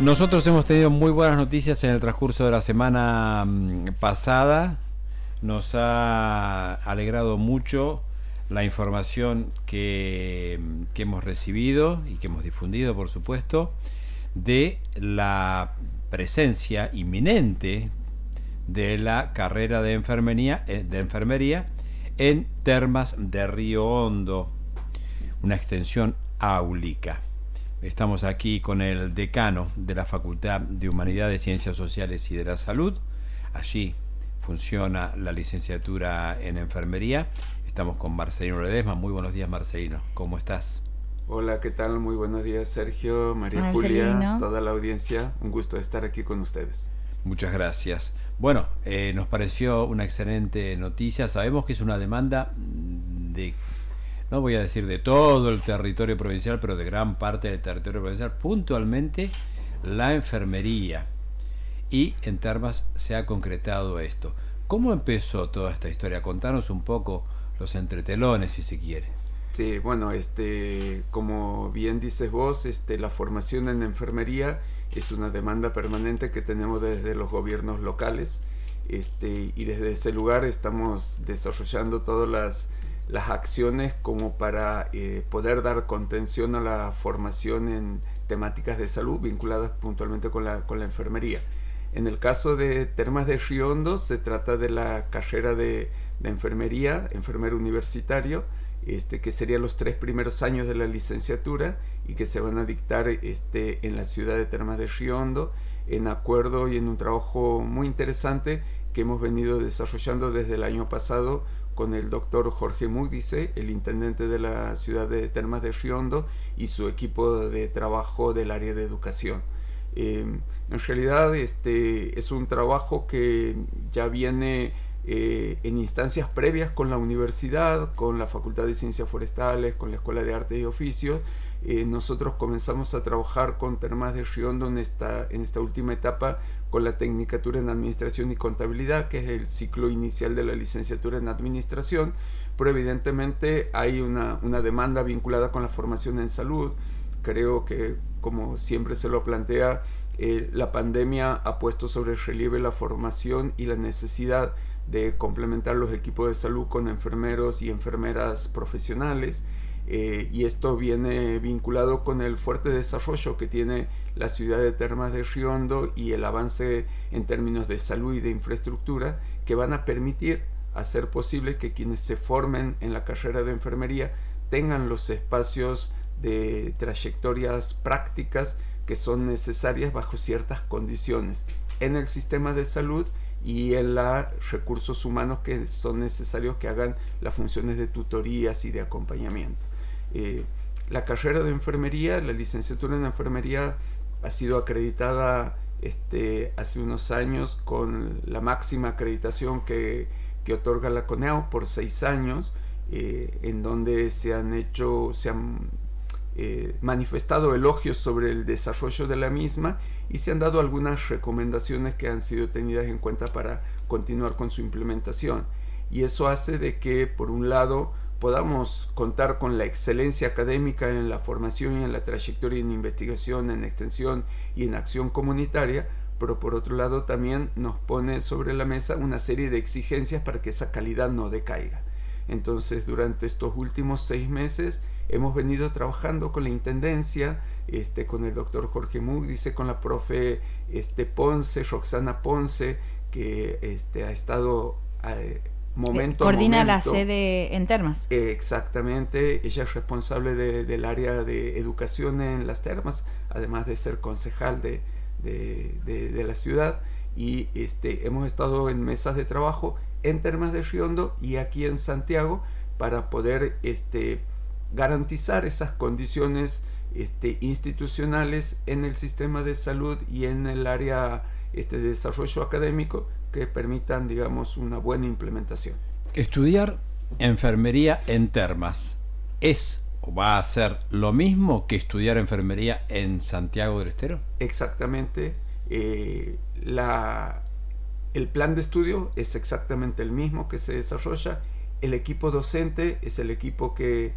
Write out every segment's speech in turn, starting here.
Nosotros hemos tenido muy buenas noticias en el transcurso de la semana mm, pasada. Nos ha alegrado mucho la información que, mm, que, hemos recibido y que hemos difundido, por supuesto, de la presencia inminente de la carrera de enfermería, eh, de enfermería en Termas de Río Hondo, una extensión áulica. Estamos aquí con el decano de la Facultad de Humanidades, Ciencias Sociales y de la Salud. Allí funciona la licenciatura en enfermería. Estamos con Marcelino Ledesma. Muy buenos días, Marcelino. ¿Cómo estás? Hola, ¿qué tal? Muy buenos días, Sergio, María Julia, toda la audiencia. Un gusto estar aquí con ustedes. Muchas gracias. Bueno, eh, nos pareció una excelente noticia. Sabemos que es una demanda de no voy a decir de todo el territorio provincial, pero de gran parte del territorio provincial, puntualmente la enfermería. Y en Termas se ha concretado esto. ¿Cómo empezó toda esta historia? Contanos un poco los entretelones, si se quiere. Sí, bueno, este, como bien dices vos, este, la formación en enfermería es una demanda permanente que tenemos desde los gobiernos locales. Este, y desde ese lugar estamos desarrollando todas las las acciones como para eh, poder dar contención a la formación en temáticas de salud vinculadas puntualmente con la, con la enfermería. En el caso de Termas de Riondo se trata de la carrera de, de enfermería, enfermero universitario, este, que serían los tres primeros años de la licenciatura y que se van a dictar este, en la ciudad de Termas de Riondo en acuerdo y en un trabajo muy interesante que hemos venido desarrollando desde el año pasado con el doctor Jorge Múdice, el intendente de la ciudad de Termas de Riondo, y su equipo de trabajo del área de educación. Eh, en realidad este, es un trabajo que ya viene eh, en instancias previas con la universidad, con la Facultad de Ciencias Forestales, con la Escuela de Arte y Oficios. Eh, nosotros comenzamos a trabajar con Termas de Riondo en esta, en esta última etapa con la Tecnicatura en Administración y Contabilidad, que es el ciclo inicial de la licenciatura en Administración, pero evidentemente hay una, una demanda vinculada con la formación en salud. Creo que, como siempre se lo plantea, eh, la pandemia ha puesto sobre relieve la formación y la necesidad de complementar los equipos de salud con enfermeros y enfermeras profesionales. Eh, y esto viene vinculado con el fuerte desarrollo que tiene la ciudad de Termas de Riondo y el avance en términos de salud y de infraestructura que van a permitir hacer posible que quienes se formen en la carrera de enfermería tengan los espacios de trayectorias prácticas que son necesarias bajo ciertas condiciones en el sistema de salud y en los recursos humanos que son necesarios que hagan las funciones de tutorías y de acompañamiento. Eh, la carrera de enfermería, la licenciatura en enfermería ha sido acreditada este, hace unos años con la máxima acreditación que, que otorga la CONEO por seis años, eh, en donde se han hecho, se han eh, manifestado elogios sobre el desarrollo de la misma y se han dado algunas recomendaciones que han sido tenidas en cuenta para continuar con su implementación. Y eso hace de que, por un lado, podamos contar con la excelencia académica en la formación y en la trayectoria en investigación, en extensión y en acción comunitaria, pero por otro lado también nos pone sobre la mesa una serie de exigencias para que esa calidad no decaiga. Entonces, durante estos últimos seis meses hemos venido trabajando con la Intendencia, este, con el doctor Jorge dice con la profe este, Ponce, Roxana Ponce, que este, ha estado eh, momento Coordina la sede en Termas. exactamente, ella es responsable del área de educación en las Termas, además de ser concejal de, de, la ciudad. Y este, hemos estado en mesas de trabajo en Termas de Riondo y aquí en Santiago para poder este, garantizar esas condiciones este, institucionales en el sistema de salud y en el área este, de desarrollo académico que permitan, digamos, una buena implementación. Estudiar enfermería en Termas es o va a ser lo mismo que estudiar enfermería en Santiago del Estero? Exactamente. Eh, la, el plan de estudio es exactamente el mismo que se desarrolla. El equipo docente es el equipo que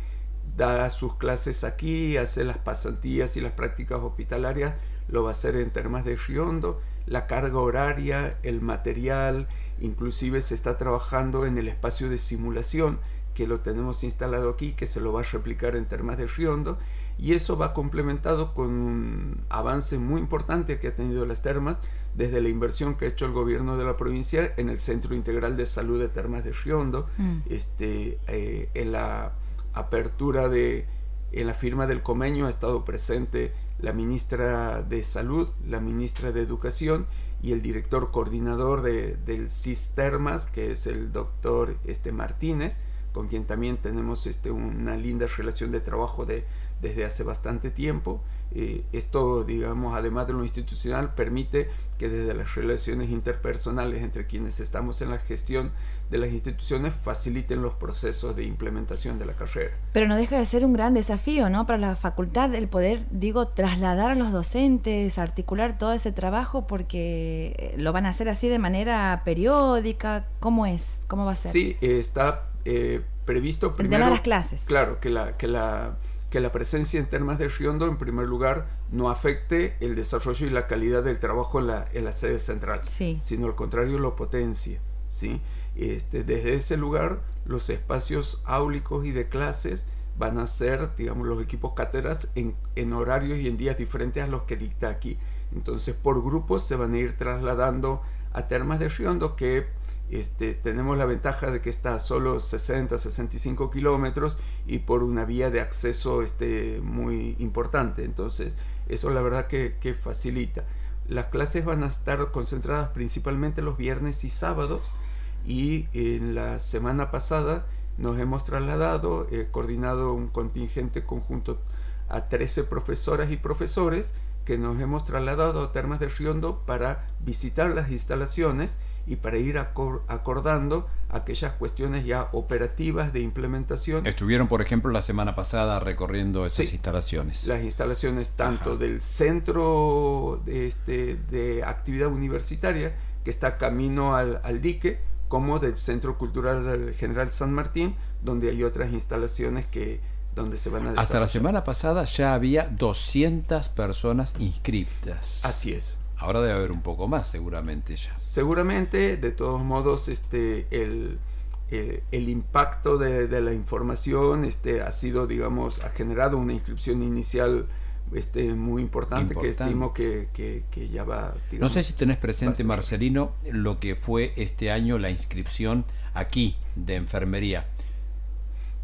da sus clases aquí, hace las pasantías y las prácticas hospitalarias lo va a hacer en Termas de Riondo, la carga horaria, el material, inclusive se está trabajando en el espacio de simulación que lo tenemos instalado aquí, que se lo va a replicar en Termas de Riondo, y eso va complementado con un avance muy importante que ha tenido las termas desde la inversión que ha hecho el gobierno de la provincia en el Centro Integral de Salud de Termas de Riondo, mm. este, eh, en la apertura de, en la firma del convenio ha estado presente la ministra de Salud, la ministra de Educación y el director coordinador de, del CISTERMAS, que es el doctor este, Martínez, con quien también tenemos este, una linda relación de trabajo de, desde hace bastante tiempo. Eh, esto, digamos, además de lo institucional, permite que desde las relaciones interpersonales entre quienes estamos en la gestión de las instituciones faciliten los procesos de implementación de la carrera. Pero no deja de ser un gran desafío, ¿no? Para la facultad el poder, digo, trasladar a los docentes, articular todo ese trabajo, porque eh, lo van a hacer así de manera periódica. ¿Cómo es? ¿Cómo va a ser? Sí, está eh, previsto primero... De las clases. Claro, que la... Que la que la presencia en Termas de Riondo, en primer lugar, no afecte el desarrollo y la calidad del trabajo en la, en la sede central, sino al contrario lo potencia. ¿sí? Este, desde ese lugar, los espacios áulicos y de clases van a ser, digamos, los equipos cátedras en, en horarios y en días diferentes a los que dicta aquí. Entonces, por grupos se van a ir trasladando a Termas de Riondo, que este, tenemos la ventaja de que está a solo 60, 65 kilómetros y por una vía de acceso este, muy importante. Entonces, eso la verdad que, facilita. Las clases van a estar concentradas principalmente los viernes y sábados y en la semana pasada nos hemos trasladado, he coordinado un contingente conjunto a 13 profesoras y profesores que nos hemos trasladado a Termas de Riondo para visitar las instalaciones y para ir acordando aquellas cuestiones ya operativas de implementación. Estuvieron, por ejemplo, la semana pasada recorriendo esas instalaciones. Las instalaciones tanto del centro de, este, de actividad universitaria, que está camino al, al dique, como del Centro Cultural General San Martín, donde hay otras instalaciones que donde se van a Hasta la semana pasada ya había 200 personas inscritas. Así es. Ahora debe haber un poco más, seguramente ya. Seguramente, de todos modos, este, el, el, impacto de, de, la información este, ha sido, digamos, ha generado una inscripción inicial este, muy importante, que estimo que, que, que ya va. no sé si tenés presente, Marcelino, lo que fue este año la inscripción aquí de enfermería.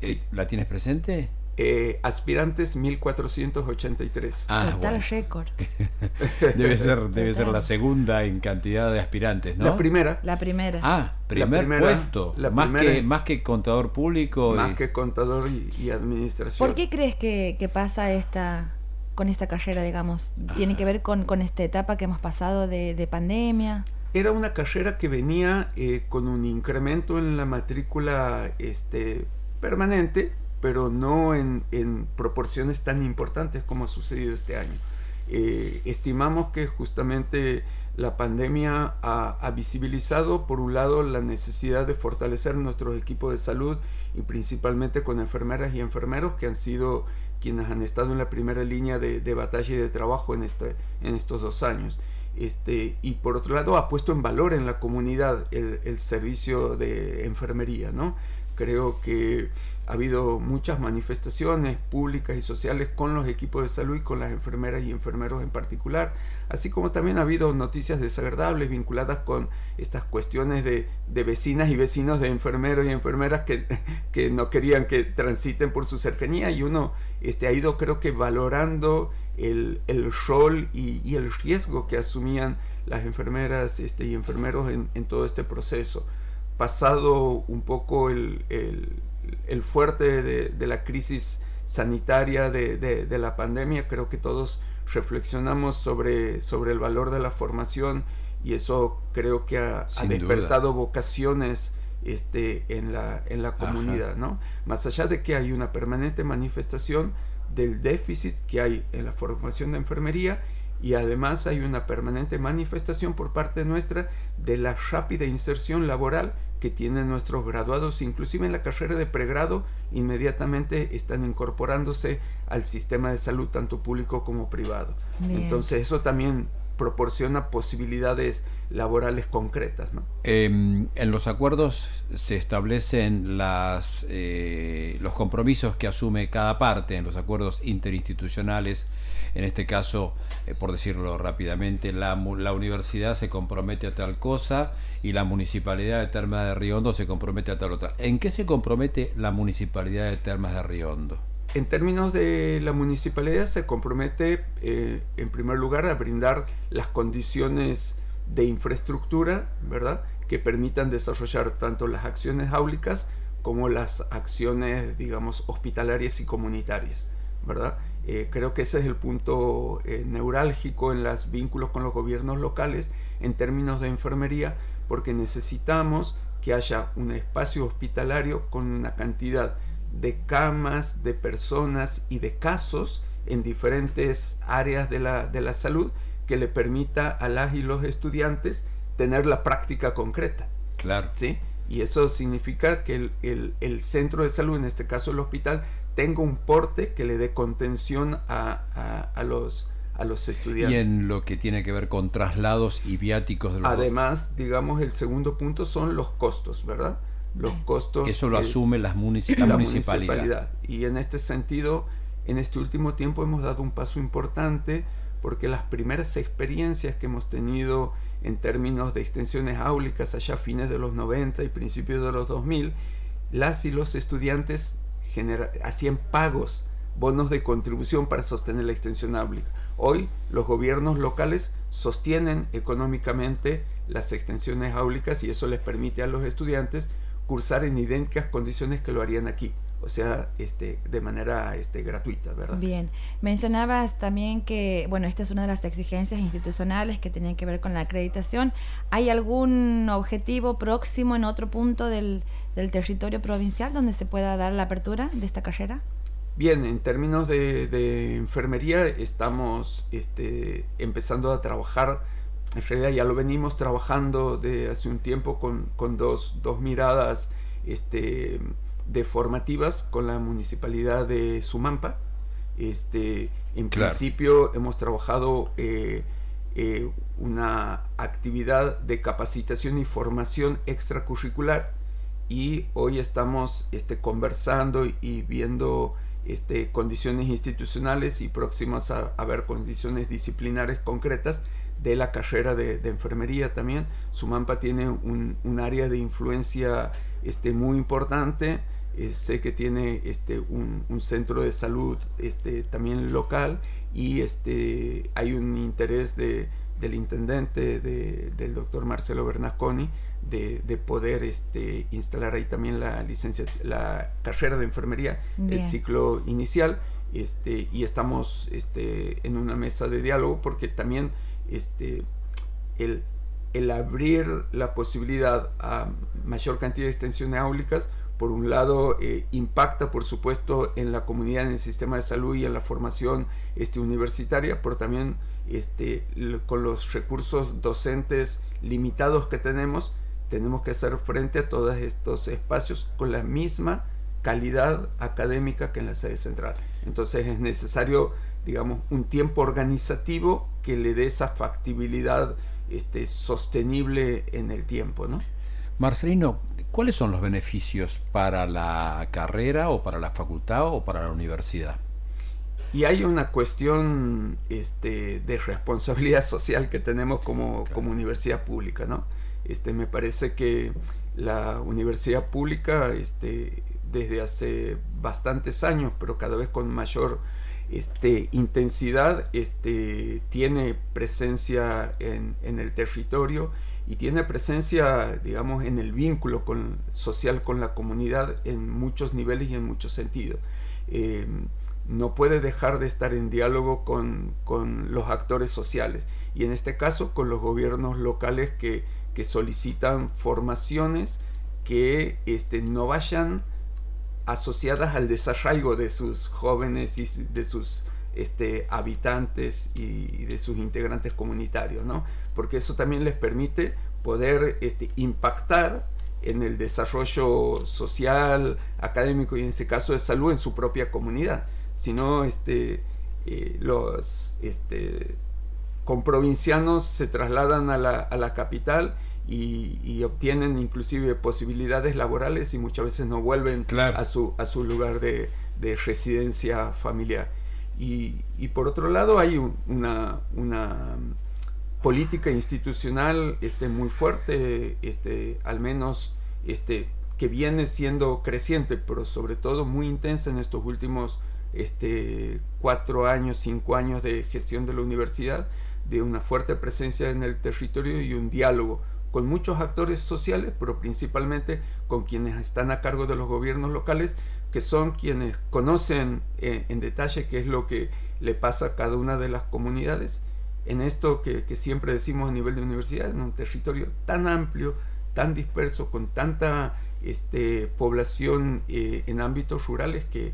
Sí. Eh, ¿La tienes presente? Eh, aspirantes 1483. Ah, Total récord. debe ser, debe ser la segunda en cantidad de aspirantes, ¿no? La primera. La primera. Ah, primer puesto. más, que, más que contador público. Más que contador y, administración. ¿Por qué crees que, que, pasa esta con esta carrera, digamos? ¿Tiene que ver con, con esta etapa que hemos pasado de, de pandemia? Era una carrera que venía eh, con un incremento en la matrícula este, permanente pero no en, proporciones tan importantes como ha sucedido este año. Eh, estimamos que justamente la pandemia ha, visibilizado, por un lado, la necesidad de fortalecer nuestros equipos de salud y principalmente con enfermeras y enfermeros que han sido quienes han estado en la primera línea de, batalla y de trabajo en, este, en estos dos años. Este, y por otro lado, ha puesto en valor en la comunidad el, el servicio de enfermería. ¿no? Creo que ha habido muchas manifestaciones públicas y sociales con los equipos de salud y con las enfermeras y enfermeros en particular, así como también ha habido noticias desagradables vinculadas con estas cuestiones de, vecinas y vecinos de enfermeros y enfermeras que, que, no querían que transiten por su cercanía y uno este, ha ido creo que valorando el, el rol y, el riesgo que asumían las enfermeras este, y enfermeros en, en todo este proceso. Pasado un poco el el fuerte de, la crisis sanitaria de, la pandemia, creo que todos reflexionamos sobre, sobre el valor de la formación y eso creo que ha, despertado vocaciones este, en, la, en la comunidad, ¿no? Más allá de que hay una permanente manifestación del déficit que hay en la formación de enfermería y además hay una permanente manifestación por parte nuestra de la rápida inserción laboral que tienen nuestros graduados, inclusive en la carrera de pregrado, inmediatamente están incorporándose al sistema de salud, tanto público como privado. Entonces eso también proporciona posibilidades laborales concretas. ¿no? Em, en los acuerdos se establecen las, eh, los compromisos que asume cada parte en los acuerdos interinstitucionales. En este caso, eh, por decirlo rápidamente, la, la, universidad se compromete a tal cosa y la municipalidad de Termas de Riondo se compromete a tal otra. ¿En qué se compromete la municipalidad de Termas de Riondo? En términos de la municipalidad se compromete eh, en primer lugar a brindar las condiciones de infraestructura, ¿verdad? Que permitan desarrollar tanto las acciones áulicas como las acciones, digamos, hospitalarias y comunitarias, ¿verdad? Eh, creo que ese es el punto eh, neurálgico en los vínculos con los gobiernos locales en términos de enfermería, porque necesitamos que haya un espacio hospitalario con una cantidad de camas, de personas y de casos en diferentes áreas de la, de la salud que le permita a las y los estudiantes tener la práctica concreta. Claro. ¿sí? Y eso significa que el, el, centro de salud, en este caso el hospital, tenga un porte que le dé contención a, a, a los, a los estudiantes. Y en lo que tiene que ver con traslados y viáticos de los Además, digamos, el segundo punto son los costos, ¿verdad? Los costos. Eso lo asume las la, municipalidad. Y en este sentido, en este último tiempo hemos dado un paso importante porque las primeras experiencias que hemos tenido en términos de extensiones áulicas allá a fines de los 90 y principios de los 2000, las y los estudiantes hacían pagos, bonos de contribución para sostener la extensión áulica. Hoy los gobiernos locales sostienen económicamente las extensiones áulicas y eso les permite a los estudiantes cursar en idénticas condiciones que lo harían aquí o sea, este, de manera este, gratuita, ¿verdad? Bien, mencionabas también que, bueno, esta es una de las exigencias institucionales que tienen que ver con la acreditación. ¿Hay algún objetivo próximo en otro punto del, del territorio provincial donde se pueda dar la apertura de esta carrera? Bien, en términos de, de enfermería estamos este, empezando a trabajar en realidad ya lo venimos trabajando de hace un tiempo con, con dos, dos, miradas este, de formativas con la municipalidad de Sumampa. Este, en principio hemos trabajado eh, eh, una actividad de capacitación y formación extracurricular y hoy estamos este, conversando y viendo este, condiciones institucionales y próximas a, a ver condiciones disciplinares concretas de la carrera de, enfermería también. Sumampa tiene un, un, área de influencia este, muy importante. Eh, sé que tiene este, un, un, centro de salud este, también local y este, hay un interés de, del intendente, de, del doctor Marcelo Bernasconi, de, de, poder este, instalar ahí también la licencia, la carrera de enfermería, el ciclo inicial. Este, y estamos este, en una mesa de diálogo porque también este, el, el abrir la posibilidad a mayor cantidad de extensiones áulicas, por un lado, eh, impacta, por supuesto, en la comunidad, en el sistema de salud y en la formación este, universitaria, pero también este, con los recursos docentes limitados que tenemos, tenemos que hacer frente a todos estos espacios con la misma calidad académica que en la sede central. Entonces es necesario, digamos, un tiempo organizativo que le dé esa factibilidad este, sostenible en el tiempo, ¿no? Marcelino, ¿cuáles son los beneficios para la carrera o para la facultad o para la universidad? Y hay una cuestión este, de responsabilidad social que tenemos como, como universidad pública, ¿no? Este, me parece que la universidad pública este, desde hace bastantes años, pero cada vez con mayor este, intensidad, este, tiene presencia en, el territorio y tiene presencia, digamos, en el vínculo social con la comunidad en muchos niveles y en muchos sentidos. Eh, no puede dejar de estar en diálogo con, los actores sociales y en este caso con los gobiernos locales que, que solicitan formaciones que este, no vayan asociadas al desarraigo de sus jóvenes y de sus este, habitantes y, de sus integrantes comunitarios, ¿no? Porque eso también les permite poder este, impactar en el desarrollo social, académico y en este caso de salud en su propia comunidad. Si no, este, eh, los este, comprovincianos se trasladan a la, a la capital y, obtienen inclusive posibilidades laborales y muchas veces no vuelven a, su, a su lugar de, de residencia familiar. Y, y, por otro lado hay una, una política institucional este, muy fuerte, este, al menos este, que viene siendo creciente, pero sobre todo muy intensa en estos últimos este, cuatro años, cinco años de gestión de la universidad, de una fuerte presencia en el territorio y un diálogo con muchos actores sociales, pero principalmente con quienes están a cargo de los gobiernos locales, que son quienes conocen eh, en detalle qué es lo que le pasa a cada una de las comunidades. En esto que, siempre decimos a nivel de universidad, en un territorio tan amplio, tan disperso, con tanta este, población eh, en ámbitos rurales que,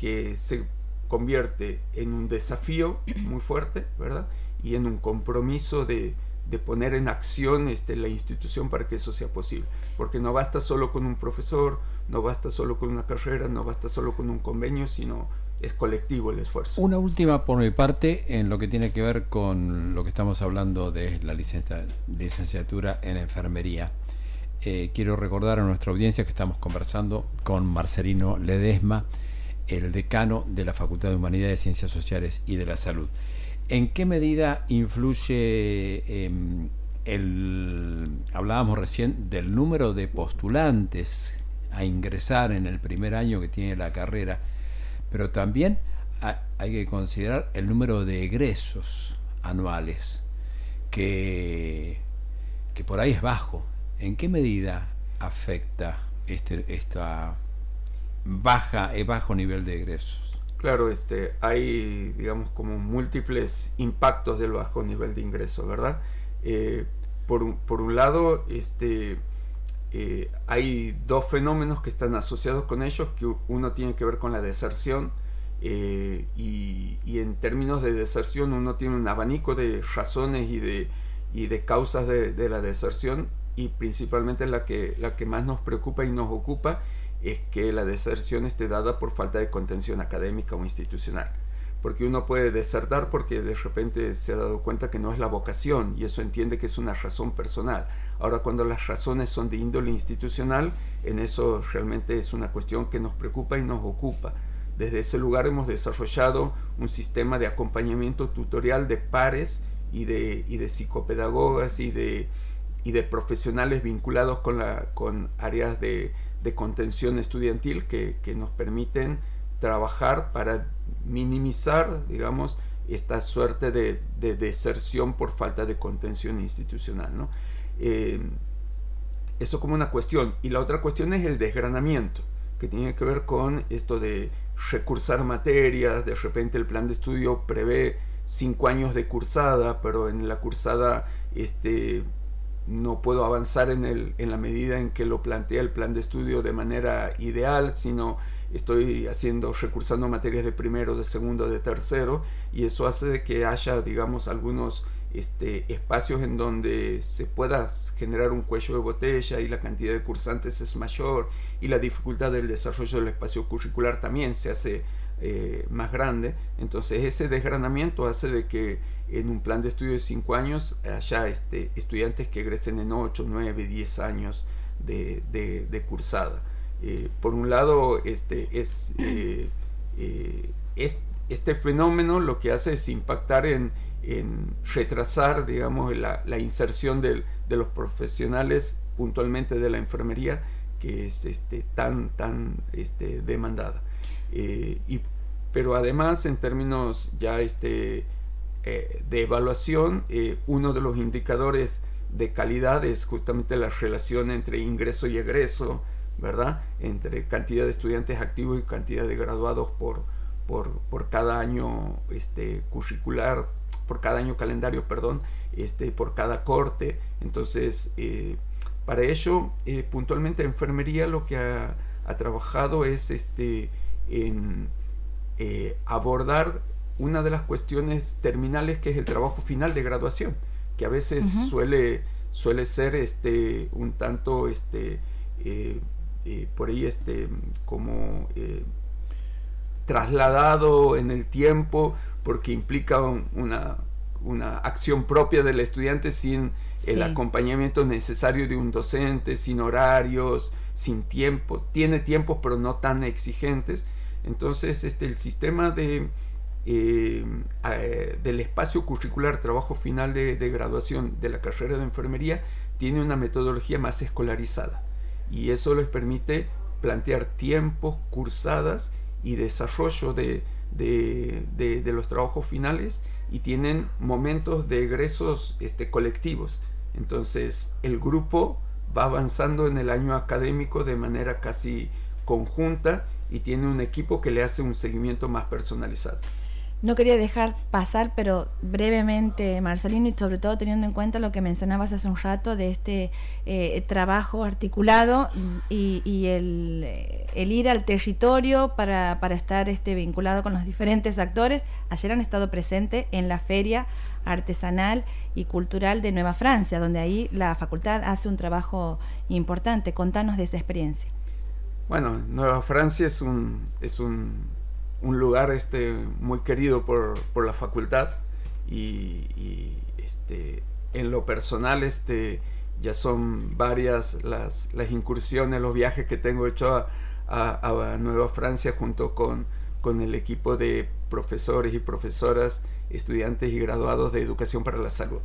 que se convierte en un desafío muy fuerte, ¿verdad? Y en un compromiso de, de poner en acción este, la institución para que eso sea posible. Porque no basta solo con un profesor, no basta solo con una carrera, no basta solo con un convenio, sino es colectivo el esfuerzo. Una última por mi parte en lo que tiene que ver con lo que estamos hablando de la licenciatura en enfermería. Eh, quiero recordar a nuestra audiencia que estamos conversando con Marcelino Ledesma, el decano de la Facultad de Humanidades, Ciencias Sociales y de la Salud. ¿En qué medida influye em, el, hablábamos recién del número de postulantes a ingresar en el primer año que tiene la carrera, pero también hay que considerar el número de egresos anuales, que, que por ahí es bajo. ¿En qué medida afecta este, esta baja, bajo nivel de egresos? Claro, este, hay, digamos, como múltiples impactos del bajo nivel de ingreso, ¿verdad? Eh, por, un, por, un, lado, este, eh, hay dos fenómenos que están asociados con ellos, que uno tiene que ver con la deserción, eh, y, en términos de deserción uno tiene un abanico de razones y de, y de causas de, de la deserción, y principalmente la que, la que más nos preocupa y nos ocupa es que la deserción esté dada por falta de contención académica o institucional. Porque uno puede desertar porque de repente se ha dado cuenta que no es la vocación y eso entiende que es una razón personal. Ahora cuando las razones son de índole institucional, en eso realmente es una cuestión que nos preocupa y nos ocupa. Desde ese lugar hemos desarrollado un sistema de acompañamiento tutorial de pares y de, y de psicopedagogas y de, y de profesionales vinculados con, la, con áreas de, de contención estudiantil que, nos permiten trabajar para minimizar, digamos, esta suerte de, deserción por falta de contención institucional. ¿no? Eh, eso como una cuestión. Y la otra cuestión es el desgranamiento, que tiene que ver con esto de recursar materias, de repente el plan de estudio prevé cinco años de cursada, pero en la cursada este, no puedo avanzar en, el, en la medida en que lo plantea el plan de estudio de manera ideal, sino estoy haciendo, recursando materias de primero, de segundo, de tercero, y eso hace que haya, digamos, algunos este, espacios en donde se pueda generar un cuello de botella y la cantidad de cursantes es mayor y la dificultad del desarrollo del espacio curricular también se hace eh, más grande. Entonces ese desgranamiento hace de que en un plan de estudio de 5 años haya este, estudiantes que egresen en 8, 9, 10 años de, de, cursada. Eh, por un lado, este, es, eh, es, este fenómeno lo que hace es impactar en, en retrasar, digamos, la, la inserción de los profesionales puntualmente de la enfermería que es este, tan, tan este, demandada. Eh, y, pero además, en términos ya este, eh, de evaluación, eh, uno de los indicadores de calidad es justamente la relación entre ingreso y egreso, ¿verdad? Entre cantidad de estudiantes activos y cantidad de graduados por, por, por cada año este, curricular, por cada año calendario, perdón, este, por cada corte. Entonces, para ello, puntualmente enfermería lo que ha trabajado es este, en eh, abordar una de las cuestiones terminales que es el trabajo final de graduación, que a veces suele, suele ser este, un tanto este, eh, eh, por ahí este, como trasladado en el tiempo porque implica una, una acción propia del estudiante sin el acompañamiento necesario de un docente, sin horarios, sin tiempos, tiene tiempos pero no tan exigentes. Entonces, este, el sistema de, eh, del espacio curricular, trabajo final de, graduación de la carrera de enfermería, tiene una metodología más escolarizada y eso les permite plantear tiempos, cursadas y desarrollo de, de los trabajos finales y tienen momentos de egresos este, colectivos. Entonces el grupo va avanzando en el año académico de manera casi conjunta y tiene un equipo que le hace un seguimiento más personalizado. No quería dejar pasar, pero brevemente, Marcelino, y sobre todo teniendo en cuenta lo que mencionabas hace un rato de este eh, trabajo articulado y, el, ir al territorio para, estar este, vinculado con los diferentes actores. Ayer han estado presentes en la Feria Artesanal y Cultural de Nueva Francia, donde ahí la facultad hace un trabajo importante. Contanos de esa experiencia. Bueno, Nueva Francia es un, es un un lugar este, muy querido por, la facultad y, este, en lo personal este, ya son varias las, las incursiones, los viajes que tengo hecho a, Nueva Francia junto con, con el equipo de profesores y profesoras, estudiantes y graduados de educación para la salud.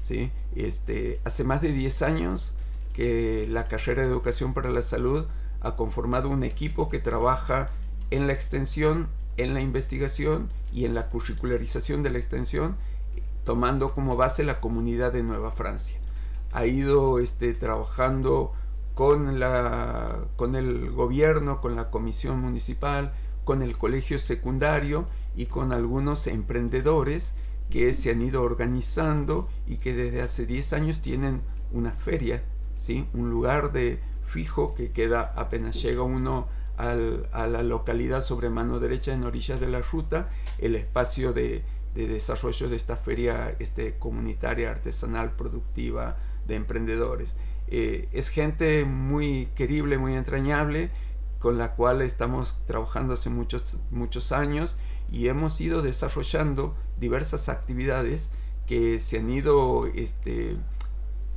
¿sí? Este, hace más de 10 años que la carrera de educación para la salud ha conformado un equipo que trabaja en la extensión, en la investigación y en la curricularización de la extensión, tomando como base la comunidad de Nueva Francia. Ha ido este, trabajando con, la, con el gobierno, con la comisión municipal, con el colegio secundario y con algunos emprendedores que se han ido organizando y que desde hace 10 años tienen una feria, ¿sí? un lugar de fijo que queda apenas llega uno a la localidad sobre mano derecha en orillas de la ruta el espacio de, desarrollo de esta feria este, comunitaria, artesanal, productiva de emprendedores. Eh, es gente muy querible, muy entrañable, con la cual estamos trabajando hace muchos, muchos años y hemos ido desarrollando diversas actividades que se han ido este,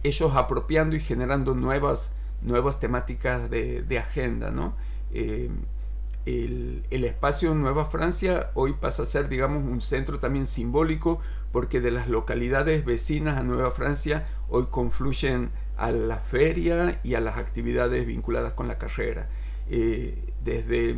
ellos apropiando y generando nuevas, nuevas temáticas de, agenda, ¿no? Eh, el, espacio Nueva Francia hoy pasa a ser, digamos, un centro también simbólico porque de las localidades vecinas a Nueva Francia hoy confluyen a la feria y a las actividades vinculadas con la carrera. Eh, desde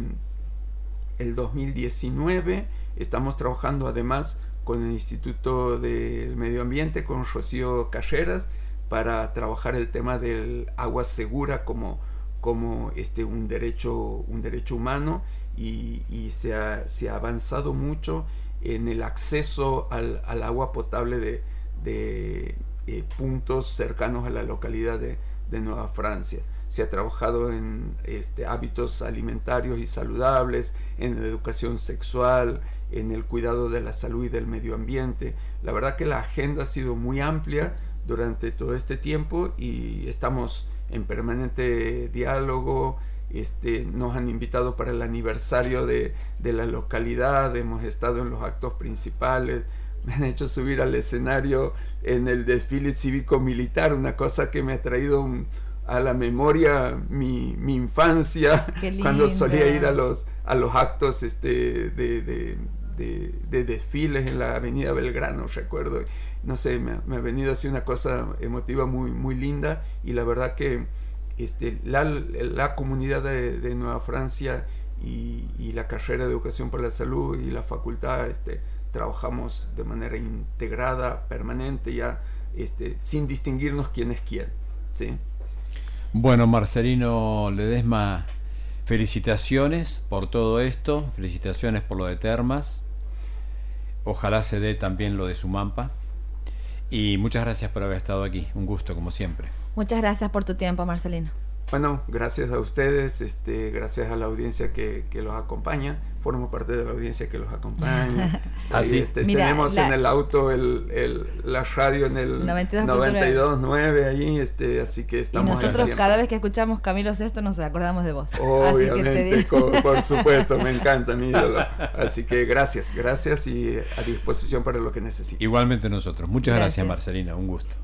el 2019 estamos trabajando además con el Instituto del Medio Ambiente, con Rocío Carreras, para trabajar el tema del agua segura como como este, un, derecho, un derecho humano y, se, ha, se, ha, avanzado mucho en el acceso al, agua potable de, de eh, puntos cercanos a la localidad de, Nueva Francia. Se ha trabajado en este, hábitos alimentarios y saludables, en educación sexual, en el cuidado de la salud y del medio ambiente. La verdad que la agenda ha sido muy amplia durante todo este tiempo y estamos en permanente diálogo. Este, nos han invitado para el aniversario de, la localidad, hemos estado en los actos principales, me han hecho subir al escenario en el desfile cívico-militar, una cosa que me ha traído a la memoria mi, infancia, cuando solía ir a los, a los actos este, de, desfiles en la avenida Belgrano, recuerdo no sé, me, ha venido así una cosa emotiva muy, muy linda y la verdad que este, la, comunidad de, Nueva Francia y, la carrera de educación para la salud y la facultad este, trabajamos de manera integrada, permanente, ya este, sin distinguirnos quién es quién. ¿sí? Bueno, Marcelino Ledesma, felicitaciones por todo esto, felicitaciones por lo de Termas. Ojalá se dé también lo de Sumampa. Y muchas gracias por haber estado aquí. Un gusto, como siempre. Muchas gracias por tu tiempo, Marcelino. Bueno, gracias a ustedes, este, gracias a la audiencia que, que los acompaña formo parte de la audiencia que los acompaña. Así, este, tenemos en el auto el, el, la radio en el 92.9 ahí, este, así que estamos. Y nosotros cada vez que escuchamos Camilo Sesto nos acordamos de vos. Obviamente, por supuesto, me encanta mi ídolo. Así que gracias, gracias y a disposición para lo que necesite. Igualmente nosotros. Muchas gracias, gracias Marcelina, un gusto.